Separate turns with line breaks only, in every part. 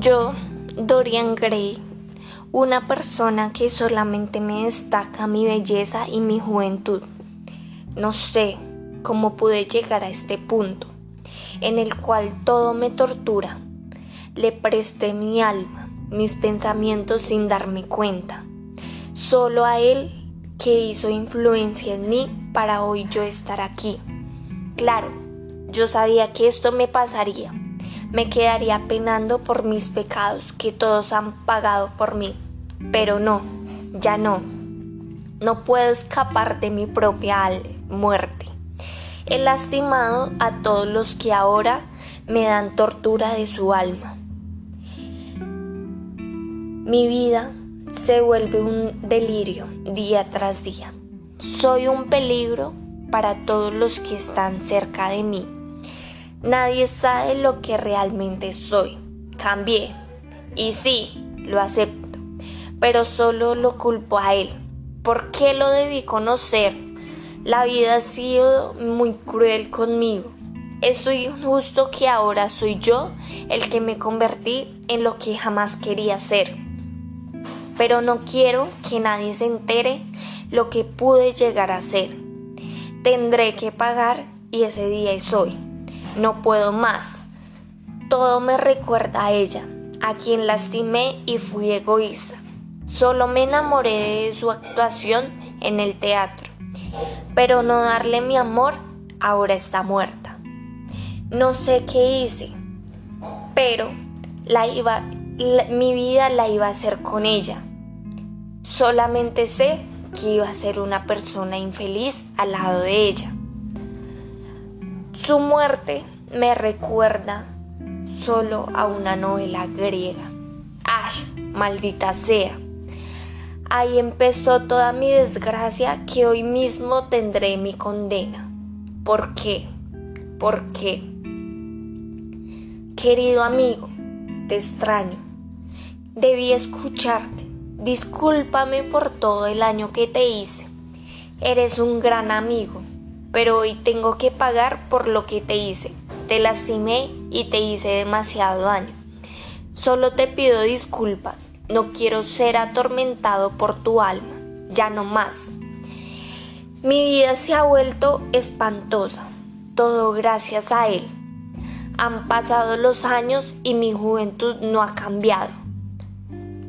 Yo, Dorian Gray, una persona que solamente me destaca mi belleza y mi juventud. No sé cómo pude llegar a este punto, en el cual todo me tortura. Le presté mi alma, mis pensamientos sin darme cuenta. Solo a él que hizo influencia en mí para hoy yo estar aquí. Claro, yo sabía que esto me pasaría me quedaría penando por mis pecados que todos han pagado por mí. Pero no, ya no. No puedo escapar de mi propia muerte. He lastimado a todos los que ahora me dan tortura de su alma. Mi vida se vuelve un delirio día tras día. Soy un peligro para todos los que están cerca de mí. Nadie sabe lo que realmente soy. Cambié. Y sí, lo acepto. Pero solo lo culpo a él. ¿Por qué lo debí conocer? La vida ha sido muy cruel conmigo. Es injusto que ahora soy yo el que me convertí en lo que jamás quería ser. Pero no quiero que nadie se entere lo que pude llegar a ser. Tendré que pagar y ese día es hoy. No puedo más. Todo me recuerda a ella, a quien lastimé y fui egoísta. Solo me enamoré de su actuación en el teatro. Pero no darle mi amor, ahora está muerta. No sé qué hice, pero la iba, mi vida la iba a hacer con ella. Solamente sé que iba a ser una persona infeliz al lado de ella. Su muerte me recuerda solo a una novela griega. ¡Ash! Maldita sea. Ahí empezó toda mi desgracia que hoy mismo tendré mi condena. ¿Por qué? ¿Por qué? Querido amigo, te extraño. Debí escucharte. Discúlpame por todo el año que te hice. Eres un gran amigo pero hoy tengo que pagar por lo que te hice. Te lastimé y te hice demasiado daño. Solo te pido disculpas. No quiero ser atormentado por tu alma. Ya no más. Mi vida se ha vuelto espantosa. Todo gracias a él. Han pasado los años y mi juventud no ha cambiado.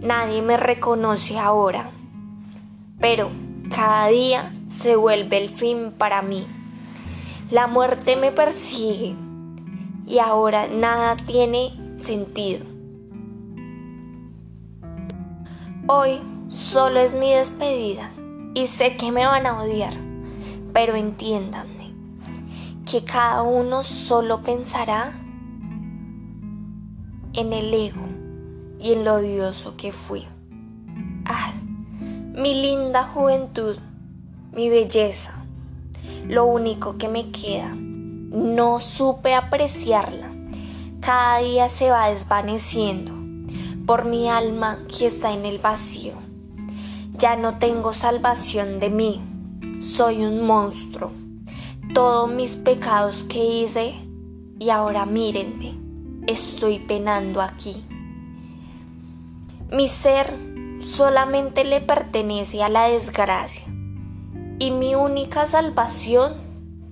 Nadie me reconoce ahora. Pero cada día se vuelve el fin para mí. La muerte me persigue y ahora nada tiene sentido. Hoy solo es mi despedida y sé que me van a odiar, pero entiéndanme que cada uno solo pensará en el ego y en lo odioso que fui. Ah, mi linda juventud mi belleza, lo único que me queda. No supe apreciarla. Cada día se va desvaneciendo por mi alma que está en el vacío. Ya no tengo salvación de mí. Soy un monstruo. Todos mis pecados que hice y ahora mírenme. Estoy penando aquí. Mi ser solamente le pertenece a la desgracia y mi única salvación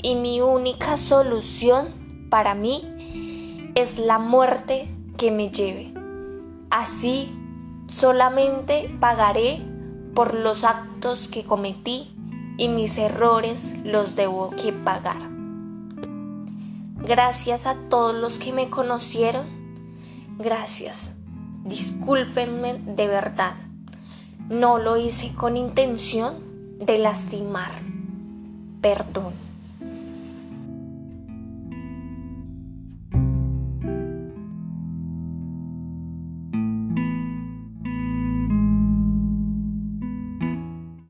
y mi única solución para mí es la muerte que me lleve. Así solamente pagaré por los actos que cometí y mis errores los debo que pagar. Gracias a todos los que me conocieron. Gracias. Discúlpenme de verdad. No lo hice con intención de lastimar. Perdón.